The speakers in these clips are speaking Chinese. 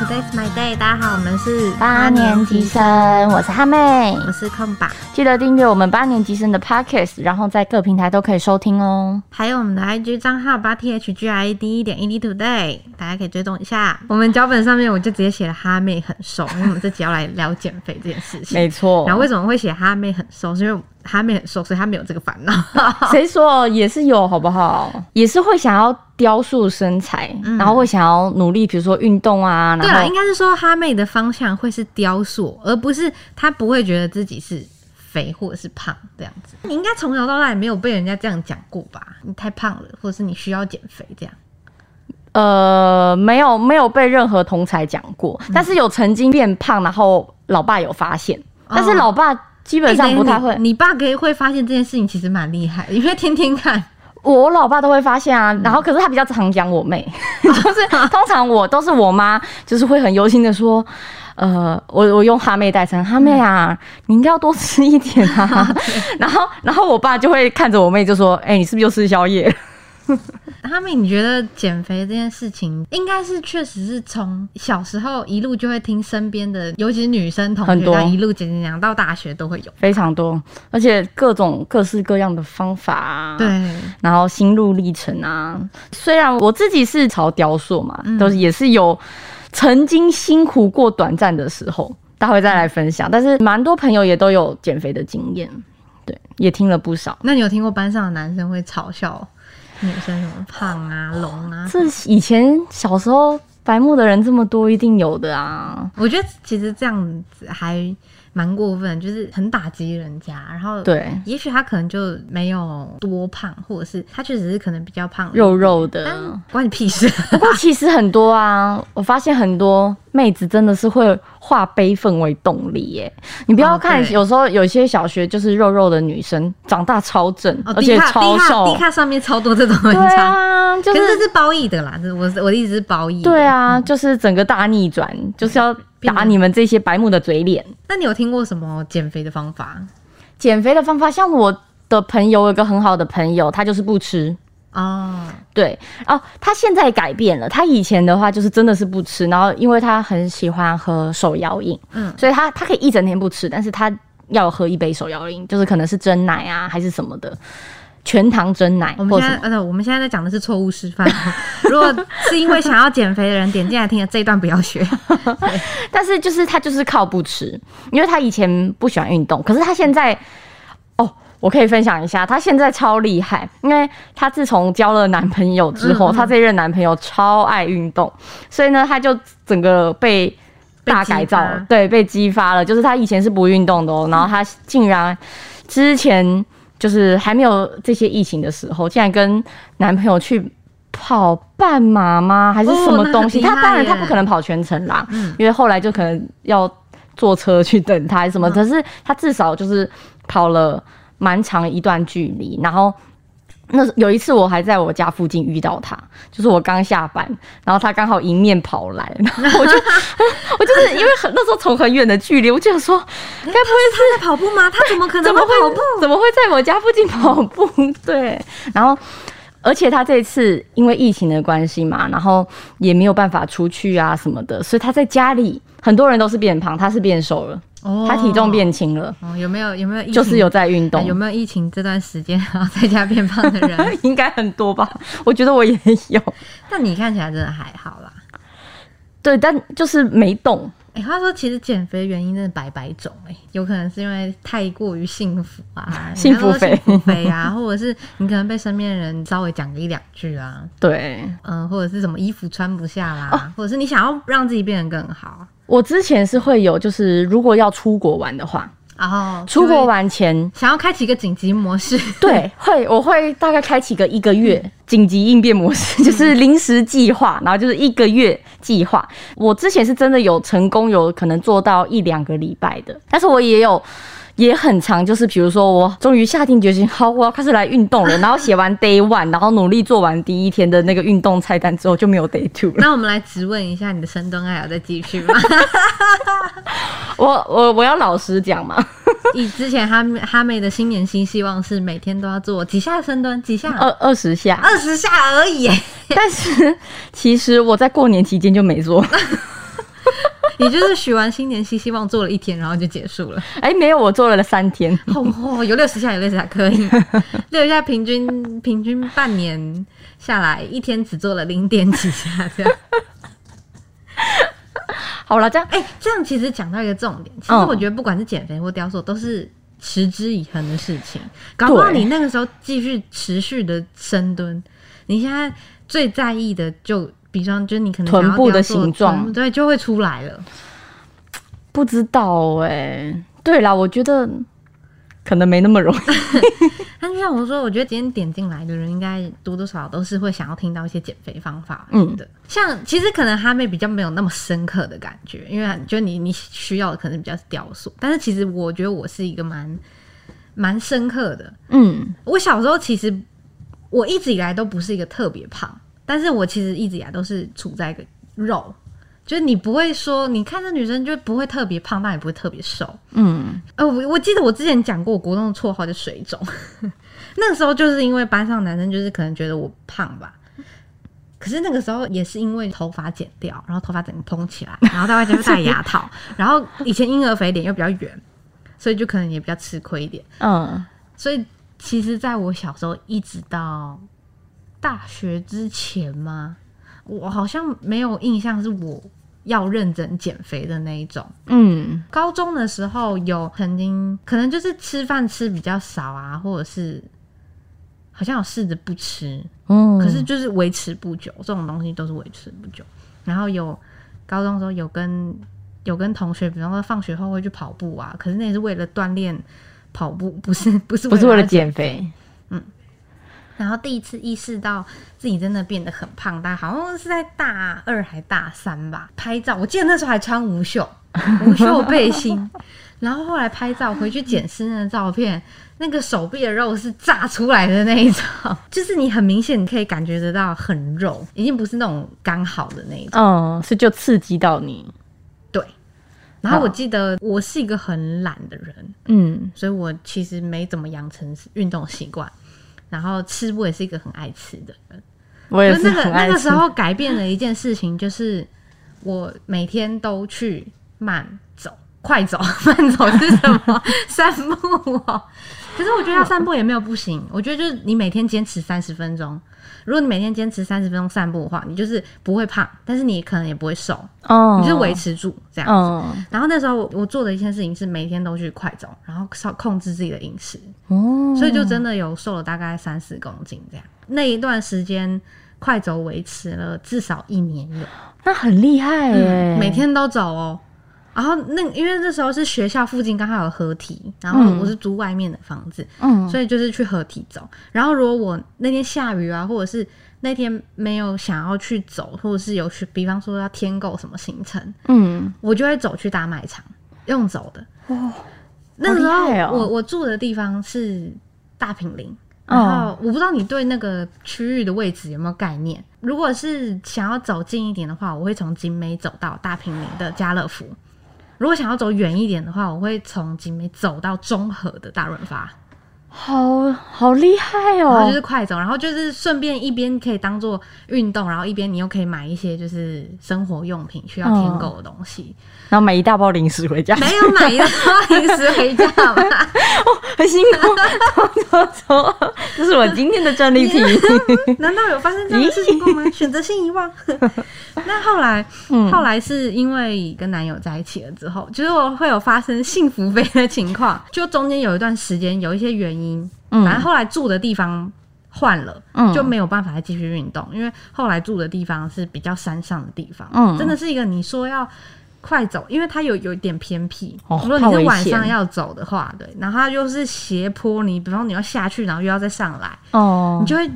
Today's my day，大家好，我们是八年级生，我是哈妹，我是空吧。记得订阅我们八年级生的 Podcast，然后在各平台都可以收听哦。还有我们的 IG 账号八 T H G I D 点 E D Today，大家可以追踪一下。我们脚本上面我就直接写了哈妹很瘦，因为我们这集要来聊减肥这件事情。没错。然后为什么会写哈妹很瘦？是因为哈妹很瘦，所以她没有这个烦恼。谁说也是有，好不好？也是会想要雕塑身材，然后会想要努力，比如说运动啊。对了，应该是说哈妹的方向会是雕塑，而不是她不会觉得自己是肥或者是胖这样子。你应该从小到大也没有被人家这样讲过吧？你太胖了，或者是你需要减肥这样。呃，没有，没有被任何同才讲过，但是有曾经变胖，然后老爸有发现，但是老爸。基本上不太会，你爸可以会发现这件事情其实蛮厉害，因为天天看，我老爸都会发现啊。然后可是他比较常讲我妹，就是通常我都是我妈，就是会很忧心的说，呃，我我用哈妹代称，哈妹啊，你应该要多吃一点啊。然后然后我爸就会看着我妹就说，哎，你是不是又吃宵夜？哈米，你觉得减肥这件事情，应该是确实是从小时候一路就会听身边的，尤其是女生同学，一路减减减到大学都会有非常多，而且各种各式各样的方法啊，对，然后心路历程啊。虽然我自己是朝雕塑嘛，都是也是有曾经辛苦过短暂的时候，待会再来分享。但是蛮多朋友也都有减肥的经验，对，也听了不少。那你有听过班上的男生会嘲笑？女生什么胖啊、隆啊？这以前小时候白目的人这么多，一定有的啊！我觉得其实这样子还。蛮过分，就是很打击人家。然后，对，也许他可能就没有多胖，或者是他确实是可能比较胖，肉肉的，关你屁事。不过其实很多啊，我发现很多妹子真的是会化悲愤为动力耶。你不要看，有时候有些小学就是肉肉的女生，长大超正，而且超瘦。低卡上面超多这种文章，对啊，可是这是褒义的啦。这我我的意思是褒义。对啊，就是整个大逆转，就是要。打你们这些白目的嘴脸。那你有听过什么减肥的方法？减肥的方法，像我的朋友有个很好的朋友，他就是不吃哦。对哦，他现在改变了。他以前的话就是真的是不吃，然后因为他很喜欢喝手摇饮，嗯，所以他他可以一整天不吃，但是他要喝一杯手摇饮，就是可能是真奶啊还是什么的。全糖真奶，我们现在呃，我们现在在讲的是错误示范。如果是因为想要减肥的人点进来听的这一段，不要学。但是就是他就是靠不吃，因为他以前不喜欢运动，可是他现在哦，我可以分享一下，她现在超厉害，因为她自从交了男朋友之后，她这任男朋友超爱运动，所以呢，她就整个被大改造，对，被激发了。就是她以前是不运动的哦，然后她竟然之前。就是还没有这些疫情的时候，竟然跟男朋友去跑半马吗？还是什么东西？他当然他不可能跑全程啦，因为后来就可能要坐车去等他什么。可是他至少就是跑了蛮长一段距离，然后。那有一次我还在我家附近遇到他，就是我刚下班，然后他刚好迎面跑来，然后我就 我就是因为很那时候从很远的距离，我就想说，该不会是在跑步吗？他怎么可能会跑步？怎么会在我家附近跑步？对，然后而且他这次因为疫情的关系嘛，然后也没有办法出去啊什么的，所以他在家里很多人都是变胖，他是变瘦了。哦，他体重变轻了。哦，有没有有没有？就是有在运动。有没有疫情这段时间然后在家变胖的人？应该很多吧？我觉得我也有。但你看起来真的还好啦。对，但就是没动。哎，他说其实减肥原因真的百百种，哎，有可能是因为太过于幸福啊，幸福肥肥啊，或者是你可能被身边人稍微讲个一两句啊。对，嗯，或者是什么衣服穿不下啦，或者是你想要让自己变得更好。我之前是会有，就是如果要出国玩的话，哦，出国玩前想要开启一个紧急模式，对，会我会大概开启个一个月紧急应变模式，就是临时计划，然后就是一个月计划。我之前是真的有成功，有可能做到一两个礼拜的，但是我也有。也很长，就是比如说，我终于下定决心，好，我要开始来运动了。然后写完 day one，然后努力做完第一天的那个运动菜单之后，就没有 day two 了。那我们来直问一下，你的深蹲还要再继续吗？我我我要老实讲嘛，以之前哈哈妹的新年新希望是每天都要做几下深蹲，几下二二十下，二十下而已。但是其实我在过年期间就没做。你就是许完新年新希望做了一天，然后就结束了。哎，没有，我做了三天。哦哦，有六十下，有六十下可以。六十下平均平均半年下来，一天只做了零点几下这样。好了，这样哎、这样其实讲到一个重点，其实嗯我觉得不管是减肥或雕塑，都是持之以恒的事情。搞不好你那个时候继续持续的深蹲，你现在最在意的就，比方就是你可能臀部的形状对，就会出来了。不知道哎、对啦，我觉得可能没那么容易。但就像我说，我觉得今天点进来的人，应该多多少少都是会想要听到一些减肥方法嗯的。像其实可能哈妹比较没有那么深刻的感觉，因为就你你需要的可能比较是雕塑，但是其实我觉得我是一个蛮蛮深刻的。嗯，我小时候其实我一直以来都不是一个特别胖，但是我其实一直以来都是处在一个肉，就是你不会说，你看这女生就不会特别胖，但也不会特别瘦。嗯，呃，我我记得我之前讲过，我国中的绰号叫水肿，那个时候就是因为班上男生就是可能觉得我胖吧。可是那个时候也是因为头发剪掉，然后头发整个蓬起来，然后在外面就戴牙套，然后以前婴儿肥脸又比较圆，所以就可能也比较吃亏一点。嗯，所以其实，在我小时候一直到大学之前吗，我好像没有印象是我要认真减肥的那一种。嗯，高中的时候有曾经可能就是吃饭吃比较少啊，或者是好像有试着不吃，嗯，可是就是维持不久，这种东西都是维持不久。然后有高中的时候有跟有跟同学，比方说放学后会去跑步啊，可是那也是为了锻炼跑步，不是不是不是为了要减肥，然后第一次意识到自己真的变得很胖，大概好像是在大二还大三吧。拍照，我记得那时候还穿无袖，无袖背心。然后后来拍照回去检视那个照片，那个手臂的肉是炸出来的那一种，就是你很明显你可以感觉得到很肉，已经不是那种刚好的那一种。嗯，是就刺激到你，对。然后我好记得我是一个很懒的人，嗯所以我其实没怎么养成运动习惯。然后吃我也是一个很爱吃的人，我也是那个很爱吃那个时候改变了一件事情，就是我每天都去慢走、快走。慢走是什么？散步哦。可是我觉得要散步也没有不行，我觉得就是你每天坚持三十分钟。如果你每天坚持三十分钟散步的话，你就是不会胖，但是你可能也不会瘦，哦，你就是维持住这样子。嗯然后那时候我我做的一件事情是每天都去快走，然后少控制自己的饮食，哦，所以就真的有瘦了大概三四公斤这样。那一段时间快走维持了至少一年有，那很厉害耶，每天都走哦。然后那因为那时候是学校附近刚好有合体，然后嗯我是租外面的房子，嗯所以就是去合体走。然后如果我那天下雨啊，或者是那天没有想要去走，或者是有去，比方说要添购什么行程，嗯我就会走去大卖场，用走的。哦，那个时候我我住的地方是大平林，哦然后我不知道你对那个区域的位置有没有概念。如果是想要走近一点的话，我会从景美走到大平林的家乐福；如果想要走远一点的话，我会从景美走到中和的大润发。好好厉害哦然后就哦，是快走，然后就是顺便一边可以当做运动，然后一边你又可以买一些就是生活用品需要添购的东西。然后买一大包零食回家，没有买一大包零食回家嘛？很辛苦，走走走，这是我今天的战利品，难道有发生这样的事情过吗？选择性遗忘。那后来，嗯后来是因为跟男友在一起了之后，就是我会有发生幸福肥的情况，就中间有一段时间有一些原因，嗯。反正后来住的地方换了，嗯。就没有办法再继续运动，因为后来住的地方是比较山上的地方，嗯。真的是一个你说要。快走，因为它有有一点偏僻。哦如果你是晚上要走的话，对，然后它又是斜坡，你比方你要下去，然后又要再上来，哦。你，就会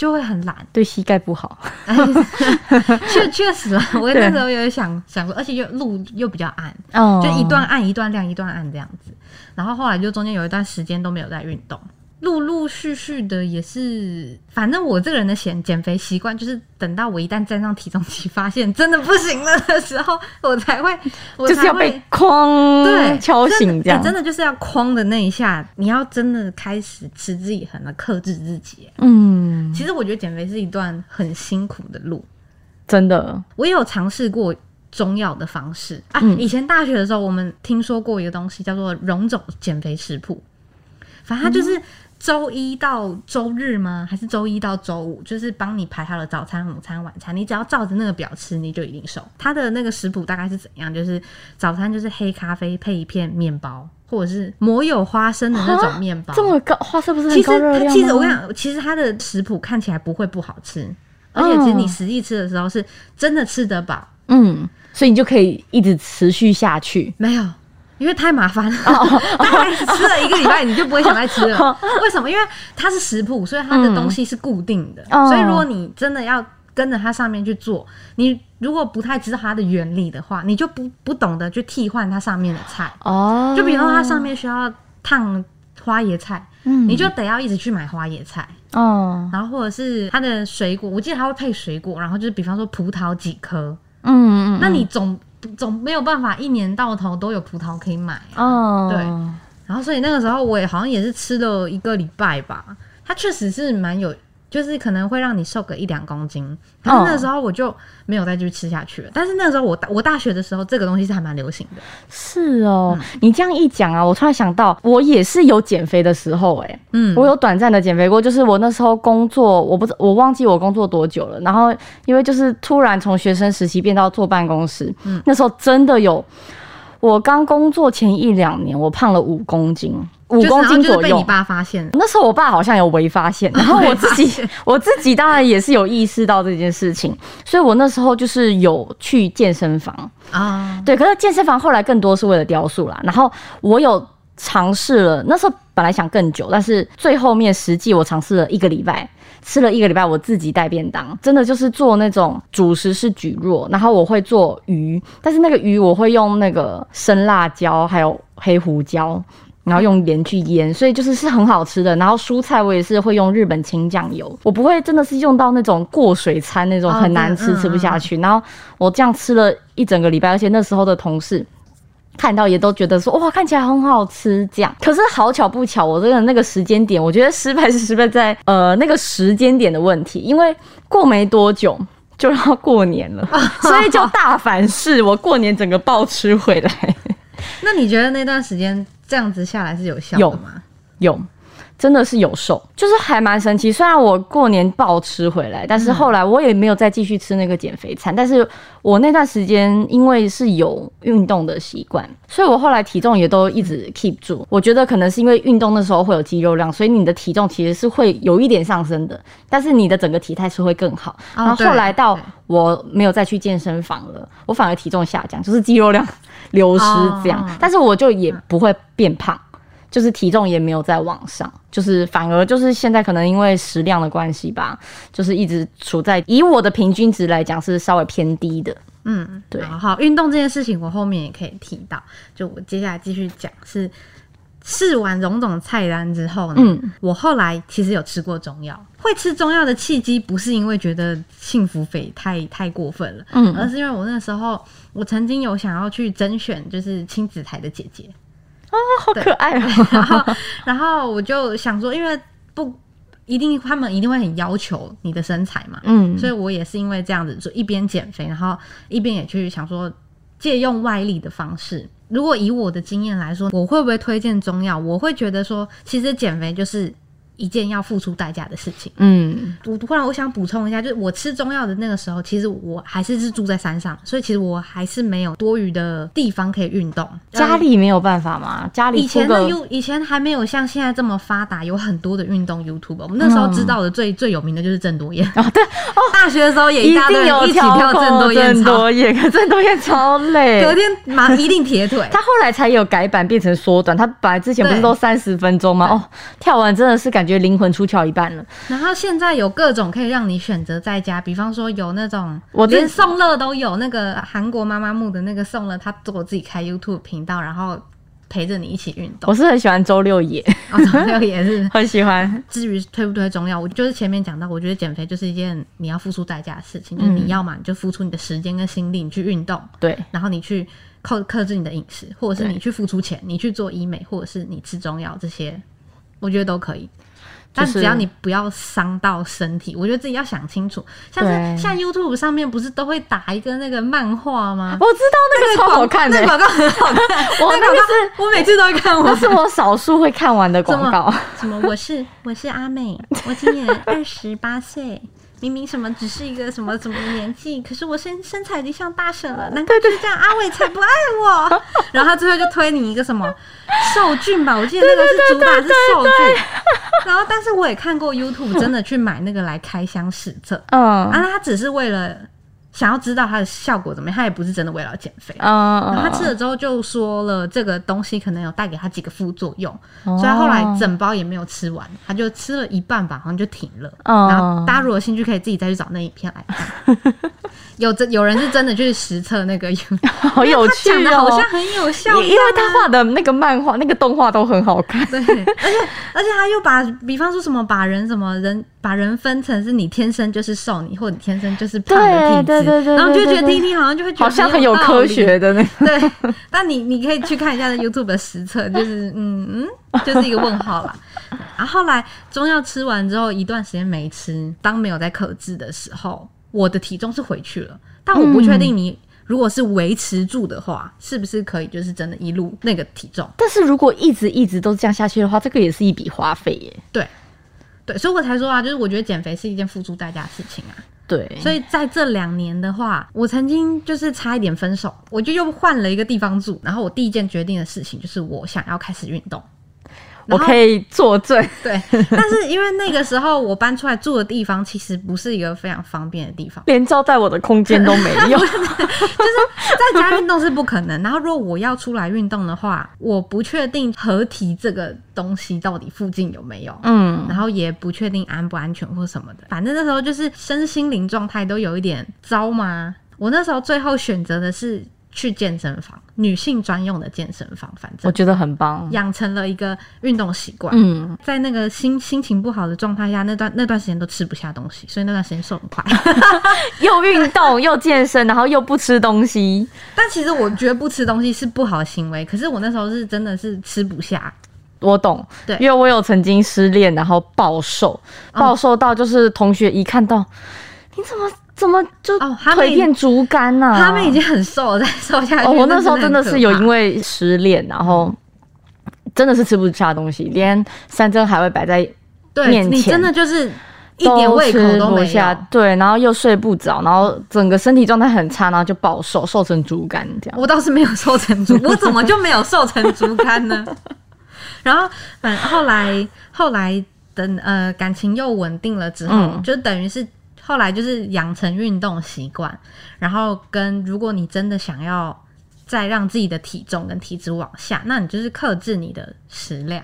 就会很懒。对膝盖不好，确确实啊，我那时候有想想过，而且又路又比较暗，哦就一段暗一段亮一段暗这样子。然后后来就中间有一段时间都没有在运动，陆陆续续的也是，反正我这个人的减减肥习惯就是等到我一旦站上体重机，发现真的不行了的时候，我才会，我就是要才会被哐对敲醒这样真的欸，真的就是要哐的那一下，你要真的开始持之以恒的克制自己。嗯，其实我觉得减肥是一段很辛苦的路。真的，我也有尝试过中药的方式啊。嗯以前大学的时候，我们听说过一个东西叫做溶肿减肥食谱，反正它就是周一到周日吗？还是周一到周五？就是帮你排好了早餐、午餐、晚餐，你只要照着那个表吃，你就一定瘦。它的那个食谱大概是怎样？就是早餐就是黑咖啡配一片面包，或者是抹有花生的那种面包。这么高花生不是其实很高热量吗？它其实我跟你讲，其实它的食谱看起来不会不好吃，而且其实你嗯实际吃的时候是真的吃得饱。嗯，所以你就可以一直持续下去。没有，因为太麻烦了。哦 大概吃了一个礼拜，你就不会想再吃了。为什么？因为它是食谱，所以它的东西是固定的。哦所以如果你真的要跟着它上面去做，你如果不太知道它的原理的话，你就不不懂得去替换它上面的菜。哦，就比如说它上面需要烫花椰菜，嗯你就得要一直去买花椰菜。哦，然后或者是它的水果，我记得它会配水果，然后就是比方说葡萄几颗，嗯嗯，那你总总没有办法一年到头都有葡萄可以买啊。哦，对。然后所以那个时候我也好像也是吃了一个礼拜吧，它确实是蛮有，就是可能会让你瘦个一两公斤。可是那时候我就没有再继续吃下去了。但是那个时候我大我大学的时候，这个东西是还蛮流行的。是哦，嗯你这样一讲啊，我突然想到，我也是有减肥的时候、哎，嗯，我有短暂的减肥过，就是我那时候工作，我不知我忘记我工作多久了，然后因为就是突然从学生时期变到坐办公室，嗯那时候真的有，我刚工作前一两年，我胖了五公斤，五公斤左右就是被你。爸发现了。那时候我爸好像有微发现，然后我自己 我自己当然也是有意识到这件事情，所以我那时候就是有去健身房，啊，对，可是健身房后来更多是为了雕塑啦。然后我有尝试了，那时候本来想更久，但是最后面实际我尝试了一个礼拜，吃了一个礼拜，我自己带便当，真的就是做那种主食是蒟蒻，然后我会做鱼，但是那个鱼我会用那个生辣椒还有黑胡椒。然后用盐去腌，所以就是是很好吃的。然后蔬菜我也是会用日本清酱油，我不会真的是用到那种过水餐那种哦很难吃、吃不下去。然后我这样吃了一整个礼拜，而且那时候的同事。看到也都觉得说哇，看起来很好吃这样。可是好巧不巧，我真的那个时间点，我觉得失败是失败在呃那个时间点的问题，因为过没多久就要过年了，所以就大反噬，我过年整个暴吃回来。那你觉得那段时间这样子下来是有效的吗？有，真的是有瘦，就是还蛮神奇。虽然我过年暴吃回来，但是后来我也没有再继续吃那个减肥餐。但是我那段时间因为是有运动的习惯，所以我后来体重也都一直 keep 住。我觉得可能是因为运动的时候会有肌肉量，所以你的体重其实是会有一点上升的，但是你的整个体态是会更好。哦然后后来到我没有再去健身房了，我反而体重下降，就是肌肉量流失这样。哦但是我就也不会变胖。就是体重也没有在往上，就是反而就是现在可能因为食量的关系吧，就是一直处在以我的平均值来讲是稍微偏低的。嗯，对好好，运动这件事情我后面也可以提到。就我接下来继续讲是。试完种种菜单之后呢，嗯我后来其实有吃过中药。会吃中药的契机不是因为觉得幸福肥太太过分了，嗯而是因为我那时候我曾经有想要去甄选，就是亲子台的姐姐，好可爱哦、然后然后我就想说，因为不一定他们一定会很要求你的身材嘛，嗯所以我也是因为这样子，就一边减肥，然后一边也去想说借用外力的方式。如果以我的经验来说，我会不会推荐中药？我会觉得说，其实减肥就是一件要付出代价的事情。嗯我突然我想补充一下，就是我吃中药的那个时候，其实我还是是住在山上，所以其实我还是没有多余的地方可以运动。家里没有办法吗？家里以前的出个 U 以前还没有像现在这么发达，有很多的运动 YouTube。我们那时候知道的最、最有名的就是郑多燕。哦对哦，大学的时候也一一大堆一起跳跳郑多燕郑操，多燕，可郑多燕超累。隔天马一定铁腿。他后来才有改版变成缩短，他本来之前不是对都三十分钟吗？对哦，跳完真的是感觉灵魂出窍一半了。然后现在有各种可以让你选择在家，比方说有那种我这连宋乐都有，那个韩国妈妈木的那个送乐，他做自己开 YouTube 频道，然后陪着你一起运动。我是很喜欢周六野，哦，周六也是。很喜欢。至于推不推中药，我就是前面讲到，我觉得减肥就是一件你要付出代价的事情，就是你要嘛你就付出你的时间跟心力，你去运动，对，然后你去克克制你的饮食，或者是你去付出钱，你去做医美，或者是你吃中药这些，我觉得都可以。但只要你不要伤到身体，我觉得自己要想清楚。像是像 YouTube 上面不是都会打一个那个漫画吗？我知道那个超好看的、那个广告很好看，我那个那个广告我每次都会看完。那是我少数会看完的广告。什么？我是我是阿美，我今年二十八岁。明明什么只是一个什么什么年纪，可是我身身材已经像大婶了，难怪就是这样，阿伟才不爱我。然后他最后就推你一个什么受俊吧，我记得那个是主打是受俊。然后，但是我也看过 YouTube 真的去买那个来开箱实测，嗯啊，他只是为了想要知道它的效果怎么样，他也不是真的为了减肥。嗯然后他吃了之后就说了，这个东西可能有带给他几个副作用，哦所以他后来整包也没有吃完，他就吃了一半吧，好像就停了。嗯然后大家如果有兴趣，可以自己再去找那一片来看。有真有人是真的去实测那个，好有趣哦好像哦。很有效一样啊，因为他画的那个漫画、那个动画都很好看。对，而且而且他又把，比方说什么把人什么人把人分成是你天生就是瘦，你或你天生就是胖的体质，对对对对然后就觉得对对听听好像就会觉得好像很有科学的那个，对，但你你可以去看一下那 YouTube 的实测，就是嗯嗯，就是一个问号啦。然后后来中药吃完之后，一段时间没吃，当没有在克制的时候，我的体重是回去了，但我不确定你。如果是维持住的话，是不是可以就是真的一路那个体重？但是如果一直一直都这样下去的话，这个也是一笔花费耶。对，对，所以我才说啊，就是我觉得减肥是一件付出代价的事情啊。对，所以在这两年的话，我曾经就是差一点分手，我就又换了一个地方住，然后我第一件决定的事情就是我想要开始运动。我可以作证。对，但是因为那个时候我搬出来住的地方其实不是一个非常方便的地方，连招待我的空间都没有 就是。在家运动是不可能。然后如果我要出来运动的话，我不确定合体这个东西到底附近有没有，嗯，然后也不确定安不安全或什么的。反正那时候就是身心灵状态都有一点糟嘛。我那时候最后选择的是去健身房，女性专用的健身房，反正我觉得很棒。养成了一个运动习惯。嗯，在那个心心情不好的状态下，那段那段时间都吃不下东西，所以那段时间瘦很快。又运动又健身，然后又不吃东西。但其实我觉得不吃东西是不好的行为，可是我那时候是真的是吃不下。我懂，对因为我有曾经失恋，然后暴瘦，暴瘦到就是同学一看到，你怎么怎么就腿变竹竿呢、他们已经很瘦了，再瘦下去。哦，我那时候真的是有因为为失恋，然后真的是吃不下东西，连山珍海味摆在对你面前真的就是一点胃口都没对，然后又睡不着，然后整个身体状态很差，然后就暴瘦，瘦成竹竿这样。我倒是没有瘦成竹，我怎么就没有瘦成竹竿呢？然后，反后来后来等呃感情又稳定了之后，嗯就等于是后来就是养成运动习惯，然后跟如果你真的想要再让自己的体重跟体脂往下，那你就是克制你的食量。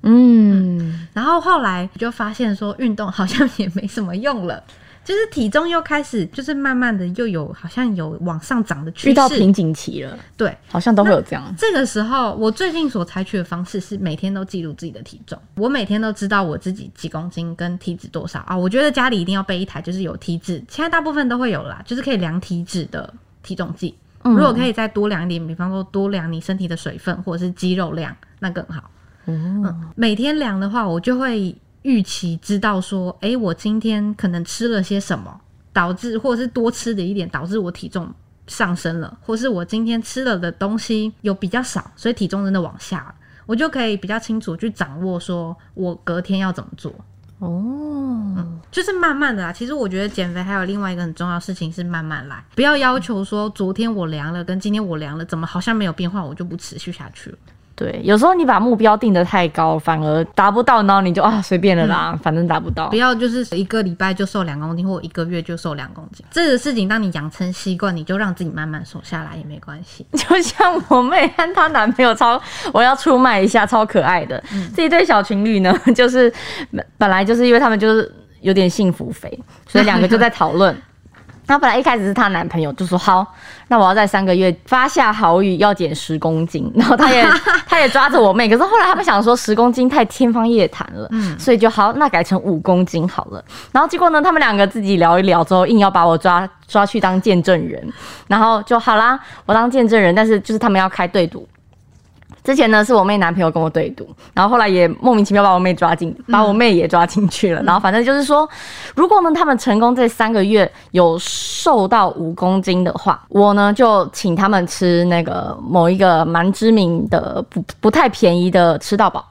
嗯，然后后来就发现说，运动好像也没什么用了。就是体重又开始，就是慢慢的又有好像有往上涨的趋势。遇到瓶颈期了，对，好像都会有这样。这个时候，我最近所采取的方式是每天都记录自己的体重，我每天都知道我自己几公斤跟体脂多少啊。我觉得家里一定要备一台，就是有体脂，现在大部分都会有啦，就是可以量体脂的体重计。嗯如果可以再多量一点，比方说多量你身体的水分或者是肌肉量，那更好。嗯，每天量的话，我就会预期知道说，诶，我今天可能吃了些什么，导致或者是多吃的一点，导致我体重上升了，或是我今天吃了的东西有比较少，所以体重真的往下了，我就可以比较清楚去掌握说我隔天要怎么做。哦，嗯就是慢慢的啦。其实我觉得减肥还有另外一个很重要的事情是慢慢来，不要要求说昨天我量了跟今天我量了，怎么好像没有变化，我就不持续下去了。对，有时候你把目标定得太高，反而达不到，然后你就啊随便了啦，反正达不到不。要就是一个礼拜就瘦两公斤，或一个月就瘦两公斤。这个事情，当你养成习惯，你就让自己慢慢瘦下来也没关系。就像我妹和她男朋友超，我要出卖一下，超可爱的。这一对小情侣呢，就是本本来就是因为他们就是有点幸福肥，所以两个就在讨论。她本来一开始是她男朋友就说好，那我要在三个月发下豪语要减十公斤，然后他也 他也抓着我妹，可是后来他们想说十公斤太天方夜谭了，所以就好，那改成五公斤好了。然后结果呢，他们两个自己聊一聊之后，硬要把我抓抓去当见证人，然后就好啦，我当见证人，但是就是他们要开对赌。之前呢是我妹男朋友跟我对赌，然后后来也莫名其妙把我妹抓进，把我妹也抓进去了。然后反正就是说，如果呢他们成功这三个月有瘦到五公斤的话，我呢就请他们吃那个某一个蛮知名的不不太便宜的吃到饱。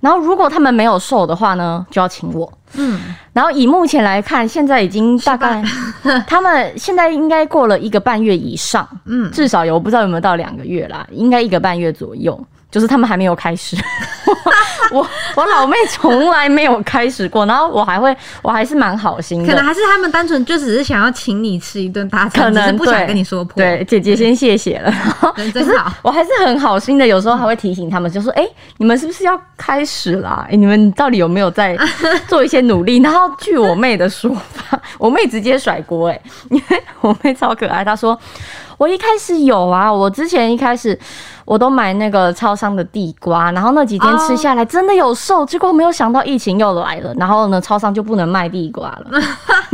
然后如果他们没有瘦的话呢，就要请我。嗯，然后以目前来看，现在已经大概 他们现在应该过了一个半月以上，嗯。至少有不知道有没有到两个月啦，应该一个半月左右。就是他们还没有开始，我我老妹从来没有开始过，然后我还会我还是蛮好心的，可能还是他们单纯就只是想要请你吃一顿大可餐，能不想跟你说破。对，姐姐先谢谢了。人真好。我还是很好心的，有时候还会提醒他们，就说：“哎、你们是不是要开始啦？哎、你们到底有没有在做一些努力？”然后据我妹的说法，我妹直接甩锅，哎，因为我妹超可爱，她说：“我一开始有啊，我之前一开始我都买那个超商的地瓜，然后那几天吃下来真的有瘦，结果没有想到疫情又来了，然后呢，超商就不能卖地瓜了，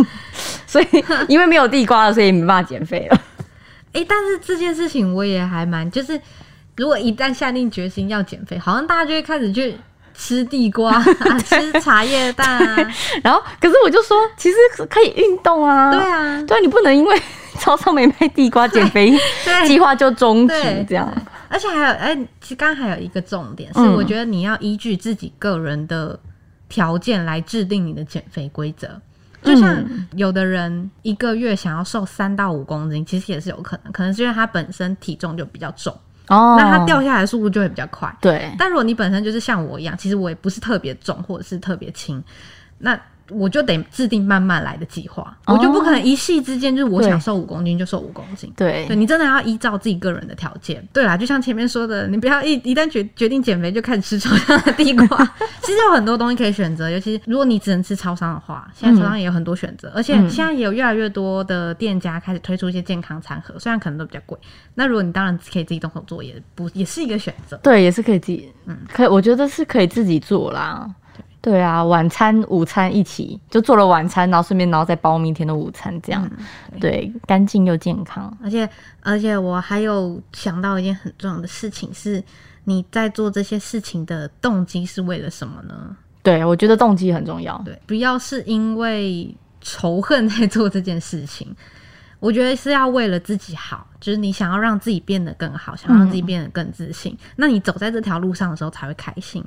所以因为没有地瓜了，所以没办法减肥了。”哎、但是这件事情我也还蛮，就是如果一旦下定决心要减肥，好像大家就会开始去吃地瓜、啊、吃茶叶蛋啊。然后，可是我就说，其实可以运动啊。对啊，对啊，你不能因为超超没卖地瓜，减肥 计划就终止对这样。而且还有，哎、其实刚刚还有一个重点是，嗯我觉得你要依据自己个人的条件来制定你的减肥规则。就像嗯有的人一个月想要瘦三到五公斤，其实也是有可能，可能是因为他本身体重就比较重，哦那他掉下来的速度就会比较快。对，但如果你本身就是像我一样，其实我也不是特别重或者是特别轻，那我就得制定慢慢来的计划，哦我就不可能一夕之间就是我想瘦五公斤就瘦五公斤。对对你真的要依照自己个人的条件。对啦，就像前面说的，你不要一一旦决决定减肥就开始吃超商的地瓜。其实有很多东西可以选择，尤其是如果你只能吃超商的话，现在超商也有很多选择，而且嗯现在也有越来越多的店家开始推出一些健康餐盒，虽然可能都比较贵。那如果你当然可以自己动手做，也不也是一个选择。对，也是可以自己，嗯，可以，我觉得是可以自己做啦。对啊，晚餐、午餐一起就做了晚餐，然后顺便然后再包明天的午餐，这样、对，干净又健康。而且而且我还有想到一件很重要的事情是。你在做这些事情的动机是为了什么呢？对，我觉得动机很重要。对，不要是因为仇恨在做这件事情。我觉得是要为了自己好，就是你想要让自己变得更好，想要让自己变得更自信。那你走在这条路上的时候才会开心。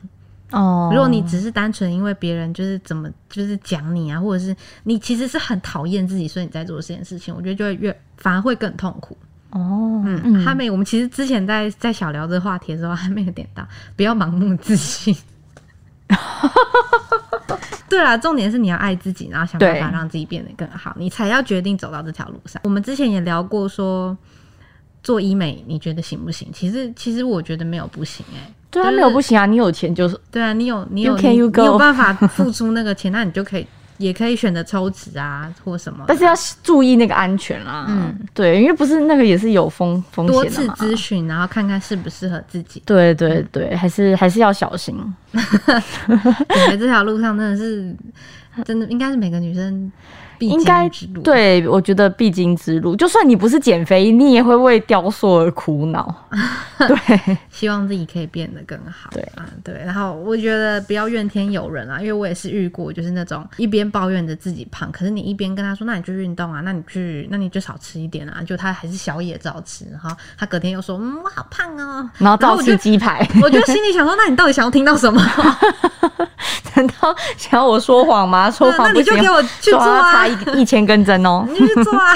哦，如果你只是单纯因为别人就是怎么就是讲你啊，或者是你其实是很讨厌自己，所以你在做这件事情，我觉得就会越反而会更痛苦。哦，嗯，哈妹，我们其实之前在在小聊这个话题的时候，还没有点到，不要盲目自信。对啦，重点是你要爱自己，然后想办法让自己变得更好，你才要决定走到这条路上。我们之前也聊过说，做医美你觉得行不行？其实其实我觉得没有不行哎、对啊，没有不行啊，你有钱就是对啊，你有你有 You can, 你 you 你有办法付出那个钱，那你就可以也可以选择抽脂啊 或什么，但是要注意那个安全啦。嗯，对，因为不是那个也是有风风多次险的嘛。咨询，然后看看适不适合自己。对对对，还是还是要小心。感觉这条路上真的是，真的应该是每个女生必应该经之路。，对，我觉得必经之路，就算你不是减肥，你也会为雕塑而苦恼。对，希望自己可以变得更好。对啊，对。然后我觉得不要怨天尤人啊，因为我也是遇过，就是那种一边抱怨着自己胖，可是你一边跟他说，那你去运动啊，那你去，那你就少吃一点啊，就他还是小野照吃，然后他隔天又说，嗯，我好胖哦。然后照吃鸡排，我就心里想说，那你到底想要听到什么？难道想要我说谎吗？说谎不行，就给我去做说要啊插，一一千根针哦。你就去做啊。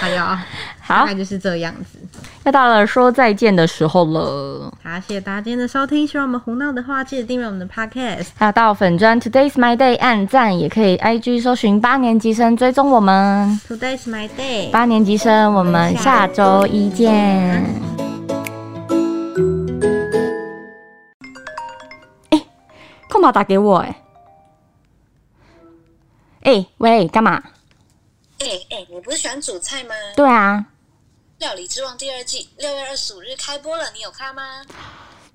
哎呀，大好概，就是这样子。又到了说再见的时候了。好，谢谢大家今天的收听。希望我们胡闹的话，记得订阅我们的 podcast。还有到粉砖 Today's My Day 按赞，也可以 IG 搜寻八年级生追踪我们。Today's my day。八年级生，我们下周一见。空宝打给我哎、哎、喂，干嘛？哎、哎、你不是喜欢煮菜吗？《对啊，料理之王》第二季六月二十五日开播了，你有看吗？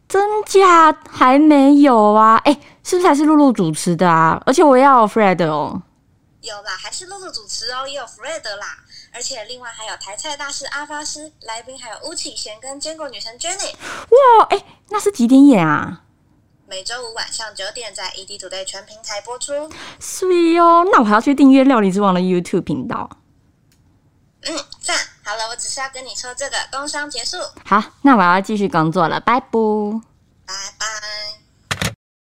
真假还没有啊？哎、是不是还是露露主持的啊？而且我也要有 Fred 哦。有啦，还是露露主持哦，也有 Fred 啦。而且另外还有台菜大师阿发师，来宾还有巫启贤跟坚果女神 Jenny。哇，哎、那是几点演啊？每周五晚上九点在 ED Today 全平台播出。是哦，那我还要去订阅料理之王的 YouTube 频道。嗯，赞。好了，我只是要跟你说这个，工商结束。好，那我要继续工作了，拜拜。